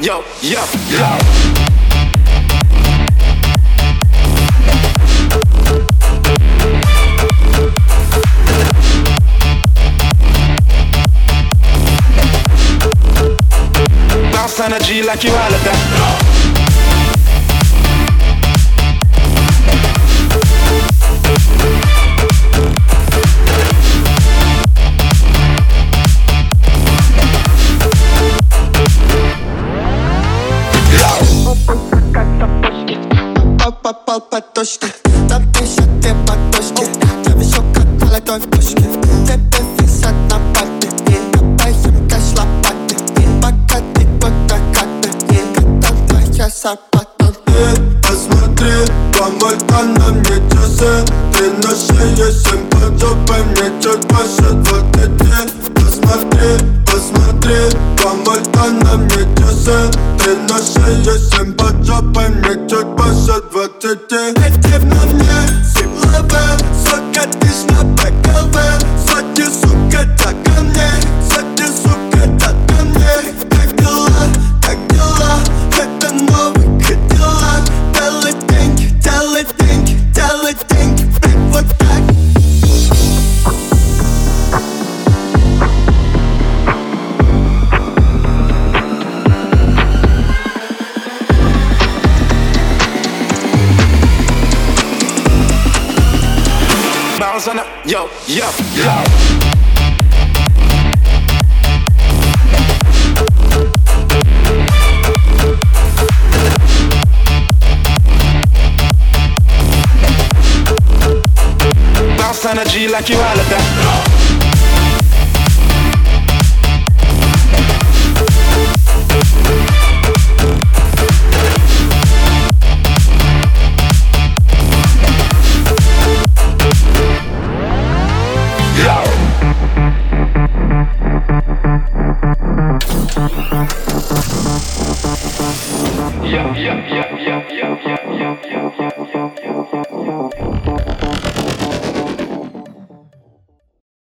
yo, yo, yo. Energy like you all of that. попал под точки. Там пишет две подушки Там еще как молодой в кучке Ты повисят на папе И обоим кэш лопаты Пока ты будто как ты Когда твоя зарплата Эй, посмотри, э, помой-ка на мне часы. Ты на шее семь подзубы а Мне чуть больше двадцати. Посмотри, посмотри, помойка на мне часы Ты на шее семь поджопай мне чуть больше двадцати Эти на мне силовы Сука, ты Bounce on up, yo, yo, yo. Bounce energy like you all of that. you.